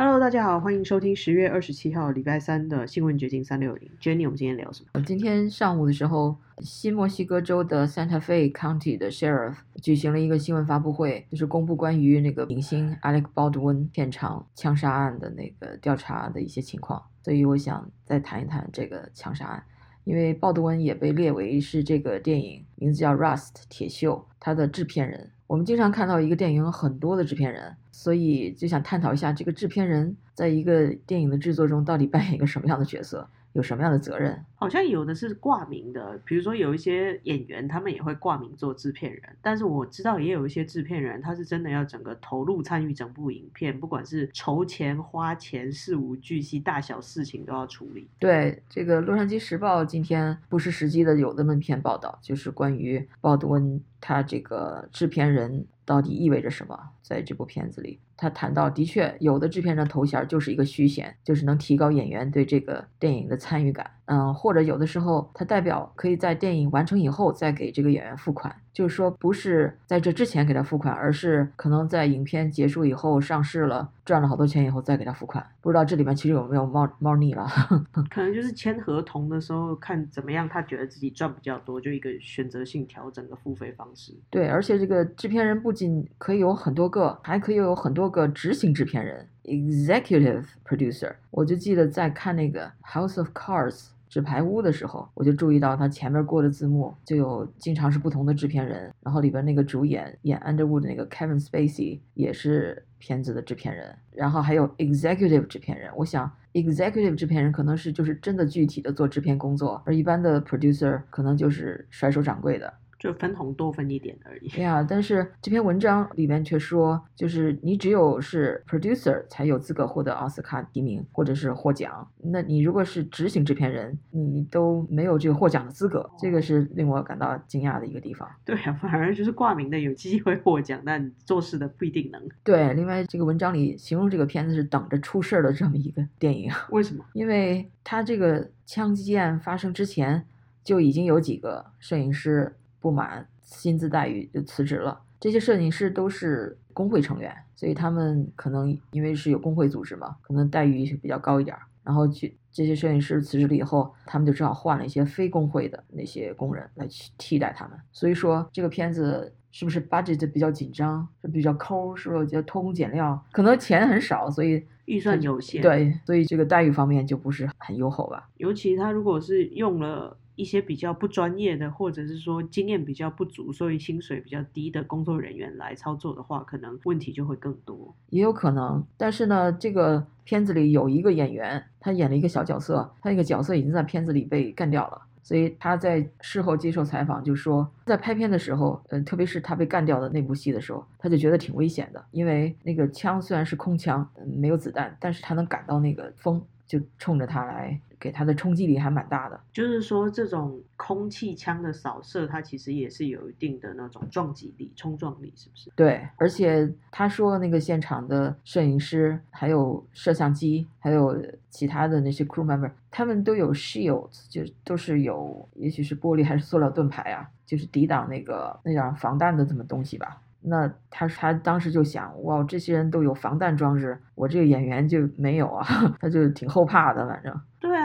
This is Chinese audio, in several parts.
Hello，大家好，欢迎收听十月二十七号礼拜三的新闻掘金三六零。Jenny，我们今天聊什么？我今天上午的时候，新墨西哥州的 Santa Fe County 的 Sheriff 举行了一个新闻发布会，就是公布关于那个明星 Alec Baldwin 片场枪杀案的那个调查的一些情况。所以我想再谈一谈这个枪杀案，因为鲍德温也被列为是这个电影名字叫 Rust 铁锈，他的制片人。我们经常看到一个电影很多的制片人，所以就想探讨一下这个制片人在一个电影的制作中到底扮演一个什么样的角色。有什么样的责任？好像有的是挂名的，比如说有一些演员，他们也会挂名做制片人。但是我知道也有一些制片人，他是真的要整个投入参与整部影片，不管是筹钱、花钱、事无巨细、大小事情都要处理。对，这个《洛杉矶时报》今天不失时机的有那么一篇报道，就是关于鲍德温他这个制片人。到底意味着什么？在这部片子里，他谈到，的确，有的制片人头衔就是一个虚衔，就是能提高演员对这个电影的参与感。嗯，或者有的时候，他代表可以在电影完成以后再给这个演员付款，就是说不是在这之前给他付款，而是可能在影片结束以后上市了，赚了好多钱以后再给他付款。不知道这里面其实有没有猫猫腻了？可能就是签合同的时候看怎么样，他觉得自己赚比较多，就一个选择性调整的付费方式。对，而且这个制片人不仅可以有很多个，还可以有很多个执行制片人 （executive producer）。我就记得在看那个《House of Cards》。纸牌屋的时候，我就注意到他前面过的字幕就有经常是不同的制片人，然后里边那个主演演 Underwood 那个 Kevin Spacey 也是片子的制片人，然后还有 Executive 制片人。我想 Executive 制片人可能是就是真的具体的做制片工作，而一般的 Producer 可能就是甩手掌柜的。就分红多分一点而已。对呀，但是这篇文章里面却说，就是你只有是 producer 才有资格获得奥斯卡提名或者是获奖。那你如果是执行制片人，你都没有这个获奖的资格。这个是令我感到惊讶的一个地方。对呀，反而就是挂名的有机会获奖，但做事的不一定能。对，另外这个文章里形容这个片子是等着出事儿的这么一个 电影。为什么？因为他这个枪击案发生之前就已经有几个摄影师。不满薪资待遇就辞职了。这些摄影师都是工会成员，所以他们可能因为是有工会组织嘛，可能待遇比较高一点。然后去这些摄影师辞职了以后，他们就只好换了一些非工会的那些工人来去替代他们。所以说这个片子是不是 budget 比较紧张，是比较抠，是不是就偷工减料？可能钱很少，所以预算有限。对，所以这个待遇方面就不是很优厚吧。尤其他如果是用了。一些比较不专业的，或者是说经验比较不足，所以薪水比较低的工作人员来操作的话，可能问题就会更多。也有可能，但是呢，这个片子里有一个演员，他演了一个小角色，他那个角色已经在片子里被干掉了，所以他在事后接受采访就说，在拍片的时候，嗯，特别是他被干掉的那部戏的时候，他就觉得挺危险的，因为那个枪虽然是空枪，没有子弹，但是他能感到那个风就冲着他来。给他的冲击力还蛮大的，就是说这种空气枪的扫射，它其实也是有一定的那种撞击力、冲撞力，是不是？对，而且他说那个现场的摄影师、还有摄像机、还有其他的那些 crew member，他们都有 shields，就都是有，也许是玻璃还是塑料盾牌啊，就是抵挡那个那样防弹的什么东西吧。那他他当时就想，哇，这些人都有防弹装置，我这个演员就没有啊，他就挺后怕的，反正。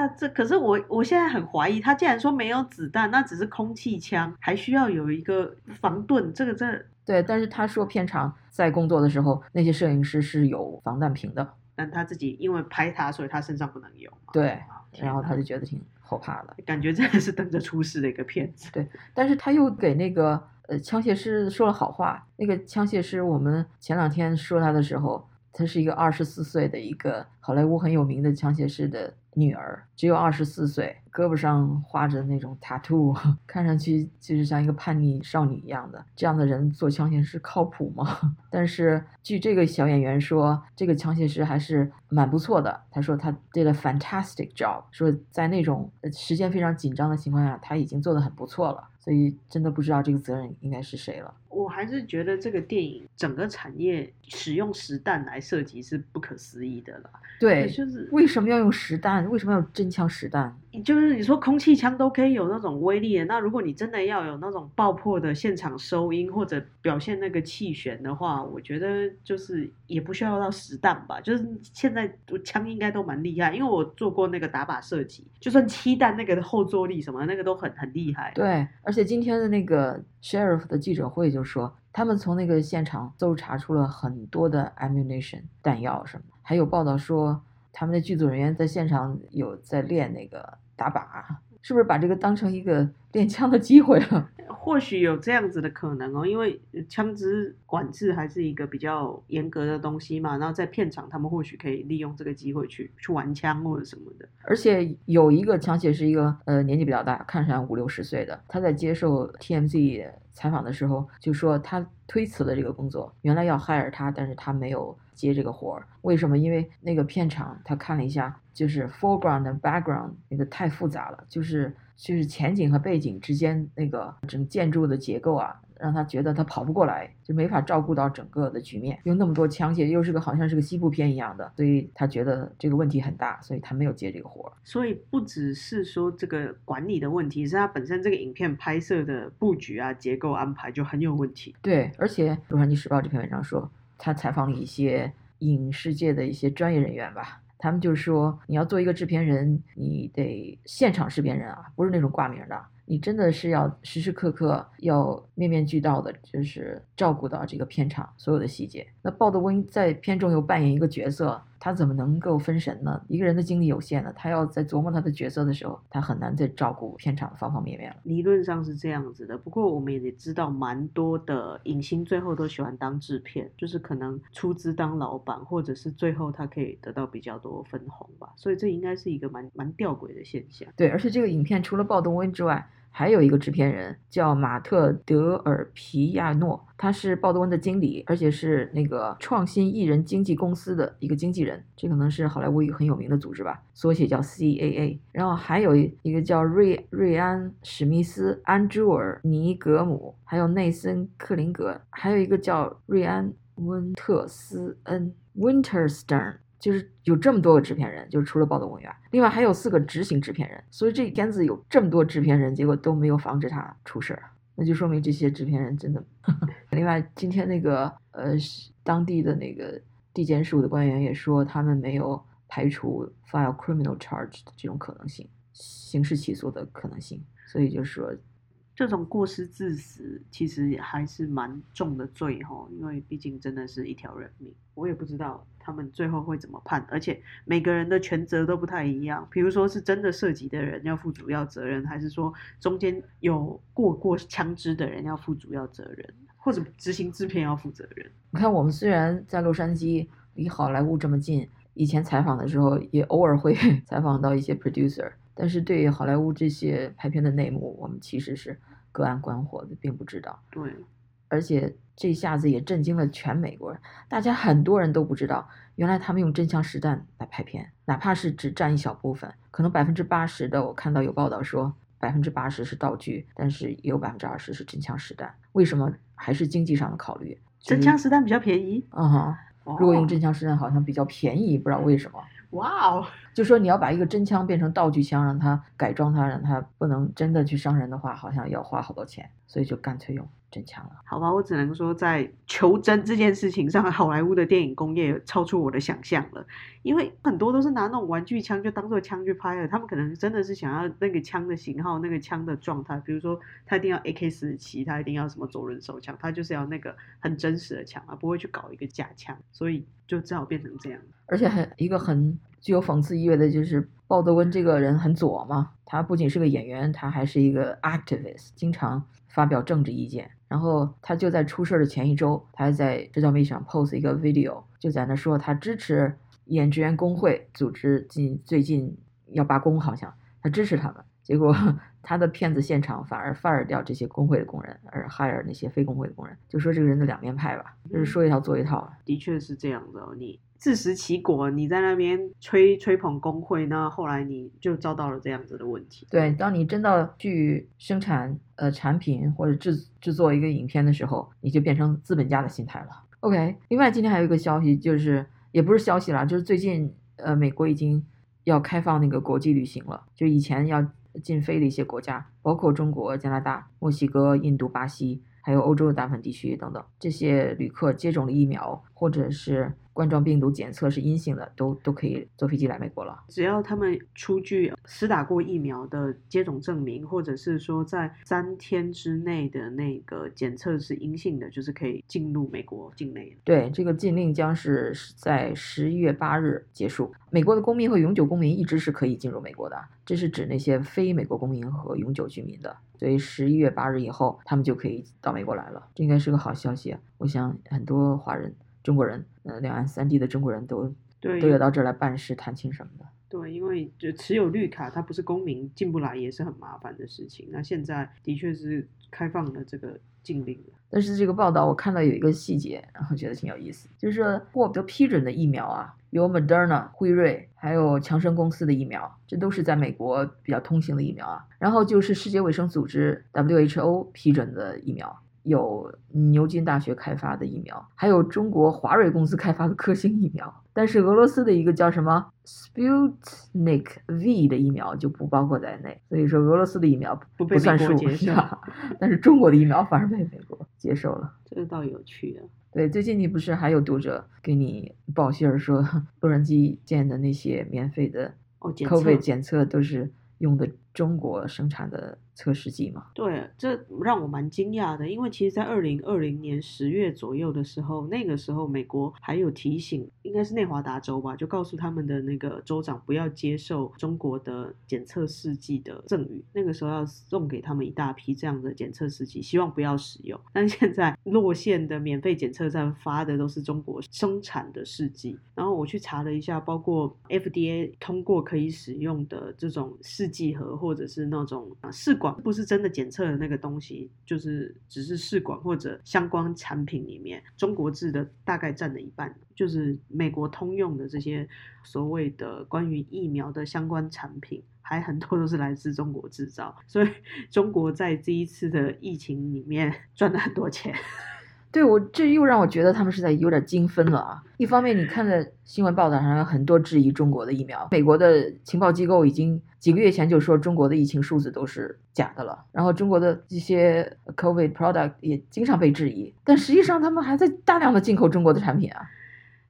这可是我我现在很怀疑，他既然说没有子弹，那只是空气枪，还需要有一个防盾，这个这对，但是他说片场在工作的时候，那些摄影师是有防弹屏的，但他自己因为拍他，所以他身上不能有。对，然后他就觉得挺后怕的，感觉真的是等着出事的一个片子。对，但是他又给那个。呃，枪械师说了好话。那个枪械师，我们前两天说他的时候，他是一个二十四岁的一个好莱坞很有名的枪械师的女儿，只有二十四岁，胳膊上画着那种 tattoo，看上去就是像一个叛逆少女一样的。这样的人做枪械师靠谱吗？但是据这个小演员说，这个枪械师还是蛮不错的。他说他 did a fantastic job，说在那种时间非常紧张的情况下，他已经做得很不错了。所以真的不知道这个责任应该是谁了。我还是觉得这个电影整个产业使用实弹来射击是不可思议的了。对，就是为什么要用实弹？为什么要真枪实弹？就是你说空气枪都可以有那种威力的，那如果你真的要有那种爆破的现场收音或者表现那个气旋的话，我觉得就是也不需要到实弹吧。就是现在枪应该都蛮厉害，因为我做过那个打靶射击，就算七弹那个后坐力什么那个都很很厉害。对，而且今天的那个 sheriff 的记者会就说，他们从那个现场搜查出了很多的 ammunition 弹药什么，还有报道说他们的剧组人员在现场有在练那个。打靶是不是把这个当成一个练枪的机会了？或许有这样子的可能哦，因为枪支管制还是一个比较严格的东西嘛。然后在片场，他们或许可以利用这个机会去去玩枪或者什么的。而且有一个枪械是一个呃年纪比较大，看上五六十岁的，他在接受 TMZ 采访的时候就说他推辞了这个工作，原来要 hire 他，但是他没有接这个活儿。为什么？因为那个片场他看了一下。就是 foreground 和 background 那个太复杂了，就是就是前景和背景之间那个整建筑的结构啊，让他觉得他跑不过来，就没法照顾到整个的局面。有那么多枪械，又是个好像是个西部片一样的，所以他觉得这个问题很大，所以他没有接这个活儿。所以不只是说这个管理的问题，是他本身这个影片拍摄的布局啊、结构安排就很有问题。对，而且《洛杉矶时报》这篇文章说，他采访了一些影视界的一些专业人员吧。他们就说，你要做一个制片人，你得现场制片人啊，不是那种挂名的。你真的是要时时刻刻要面面俱到的，就是照顾到这个片场所有的细节。那鲍德温在片中又扮演一个角色，他怎么能够分神呢？一个人的精力有限呢，他要在琢磨他的角色的时候，他很难再照顾片场的方方面面了。理论上是这样子的，不过我们也知道，蛮多的影星最后都喜欢当制片，就是可能出资当老板，或者是最后他可以得到比较多分红吧。所以这应该是一个蛮蛮吊诡的现象。对，而且这个影片除了鲍德温之外，还有一个制片人叫马特·德尔皮亚诺，他是鲍德温的经理，而且是那个创新艺人经纪公司的一个经纪人。这可能是好莱坞一个很有名的组织吧，缩写叫 CAA。然后还有一个叫瑞瑞安·史密斯、安朱尔·尼格姆，还有内森·克林格，还有一个叫瑞安·温特斯恩 （Winterstern）。就是有这么多个制片人，就是除了鲍德温以外，另外还有四个执行制片人，所以这片子有这么多制片人，结果都没有防止他出事儿，那就说明这些制片人真的。另外，今天那个呃，当地的那个地检署的官员也说，他们没有排除 file criminal charge 的这种可能性，刑事起诉的可能性，所以就是说。这种过失致死其实还是蛮重的罪哈，因为毕竟真的是一条人命。我也不知道他们最后会怎么判，而且每个人的全责都不太一样。比如说是真的涉及的人要负主要责任，还是说中间有过过枪支的人要负主要责任，或者执行制片要负责任？你看，我们虽然在洛杉矶离好莱坞这么近，以前采访的时候也偶尔会 采访到一些 producer。但是对于好莱坞这些拍片的内幕，我们其实是隔岸观火的，并不知道。对，而且这下子也震惊了全美国人，大家很多人都不知道，原来他们用真枪实弹来拍片，哪怕是只占一小部分，可能百分之八十的，我看到有报道说百分之八十是道具，但是也有百分之二十是真枪实弹。为什么？还是经济上的考虑，真枪实弹比较便宜。嗯哼，如果用真枪实弹好像比较便宜，不知道为什么。哇哦！就说你要把一个真枪变成道具枪，让它改装它，让它不能真的去伤人的话，好像要花好多钱，所以就干脆用真枪了。好吧，我只能说在求真这件事情上，好莱坞的电影工业超出我的想象了。因为很多都是拿那种玩具枪就当做枪去拍的，他们可能真的是想要那个枪的型号、那个枪的状态，比如说他一定要 AK 四十七，他一定要什么左轮手枪，他就是要那个很真实的枪啊，不会去搞一个假枪，所以就只好变成这样。而且很一个很。具有讽刺意味的就是鲍德温这个人很左嘛，他不仅是个演员，他还是一个 activist，经常发表政治意见。然后他就在出事的前一周，他还在社交媒体上 post 一个 video，就在那说他支持演职员工会组织近最近要罢工，好像他支持他们。结果 他的片子现场反而 fire 掉这些工会的工人，而 hire 那些非工会的工人，就说这个人的两面派吧，就是说一套做一套。的确是这样的，你。自食其果，你在那边吹吹捧工会，那后来你就遭到了这样子的问题。对，当你真的去生产呃产品或者制制作一个影片的时候，你就变成资本家的心态了。OK，另外今天还有一个消息，就是也不是消息啦，就是最近呃美国已经要开放那个国际旅行了，就以前要禁飞的一些国家，包括中国、加拿大、墨西哥、印度、巴西，还有欧洲的大部分地区等等，这些旅客接种了疫苗或者是。冠状病毒检测是阴性的，都都可以坐飞机来美国了。只要他们出具施打过疫苗的接种证明，或者是说在三天之内的那个检测是阴性的，就是可以进入美国境内。对，这个禁令将是在十一月八日结束。美国的公民和永久公民一直是可以进入美国的，这是指那些非美国公民和永久居民的。所以十一月八日以后，他们就可以到美国来了。这应该是个好消息。我想很多华人。中国人，呃，两岸三地的中国人都对都有到这儿来办事、探亲什么的。对，因为就持有绿卡，他不是公民进不来也是很麻烦的事情。那现在的确是开放了这个禁令了。但是这个报道我看到有一个细节，然后觉得挺有意思，就是获得批准的疫苗啊，有 Moderna、辉瑞，还有强生公司的疫苗，这都是在美国比较通行的疫苗啊。然后就是世界卫生组织 WHO 批准的疫苗。有牛津大学开发的疫苗，还有中国华瑞公司开发的科兴疫苗，但是俄罗斯的一个叫什么 Sputnik V 的疫苗就不包括在内。所以说俄罗斯的疫苗不不算数，但是中国的疫苗反而被美国接受了，这倒有趣啊。对，最近你不是还有读者给你报信儿说，洛杉矶建的那些免费的 COVID 检测都是用的中国生产的。测试剂嘛，对，这让我蛮惊讶的，因为其实，在二零二零年十月左右的时候，那个时候美国还有提醒，应该是内华达州吧，就告诉他们的那个州长不要接受中国的检测试剂的赠予，那个时候要送给他们一大批这样的检测试剂，希望不要使用。但现在落线的免费检测站发的都是中国生产的试剂，然后我去查了一下，包括 FDA 通过可以使用的这种试剂盒，或者是那种试。管不是真的检测的那个东西，就是只是试管或者相关产品里面，中国制的大概占了一半，就是美国通用的这些所谓的关于疫苗的相关产品，还很多都是来自中国制造，所以中国在这一次的疫情里面 赚了很多钱。对我这又让我觉得他们是在有点精分了啊！一方面，你看的新闻报道上有很多质疑中国的疫苗，美国的情报机构已经几个月前就说中国的疫情数字都是假的了，然后中国的一些 COVID product 也经常被质疑，但实际上他们还在大量的进口中国的产品啊。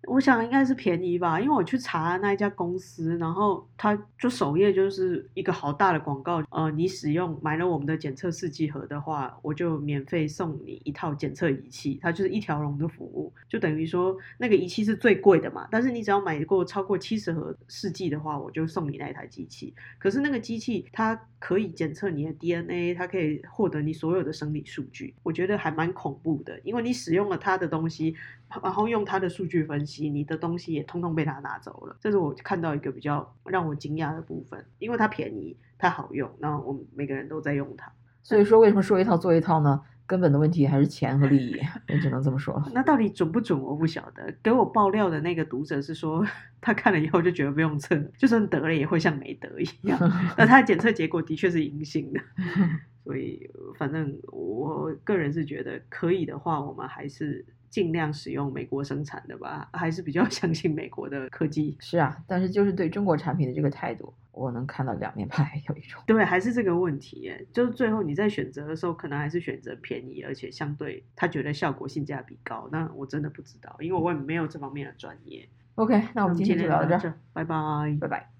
我想应该是便宜吧，因为我去查那一家公司，然后他就首页就是一个好大的广告，呃，你使用买了我们的检测试剂盒的话，我就免费送你一套检测仪器，它就是一条龙的服务，就等于说那个仪器是最贵的嘛，但是你只要买过超过七十盒试剂的话，我就送你那一台机器。可是那个机器它可以检测你的 DNA，它可以获得你所有的生理数据，我觉得还蛮恐怖的，因为你使用了它的东西。然后用它的数据分析，你的东西也通通被他拿走了，这是我看到一个比较让我惊讶的部分，因为它便宜，它好用，那我们每个人都在用它。所以说，为什么说一套做一套呢？根本的问题还是钱和利益，也只能这么说了。那到底准不准？我不晓得。给我爆料的那个读者是说，他看了以后就觉得不用测，就算得了也会像没得一样。那他的检测结果的确是阴性的，所以反正我个人是觉得可以的话，我们还是。尽量使用美国生产的吧，还是比较 相信美国的科技。是啊，但是就是对中国产品的这个态度，我能看到两面派 有一种。对，还是这个问题，就是最后你在选择的时候，可能还是选择便宜，而且相对他觉得效果性价比高。那我真的不知道，因为我也没有这方面的专业。OK，那我们今天就聊到这，拜拜，拜拜。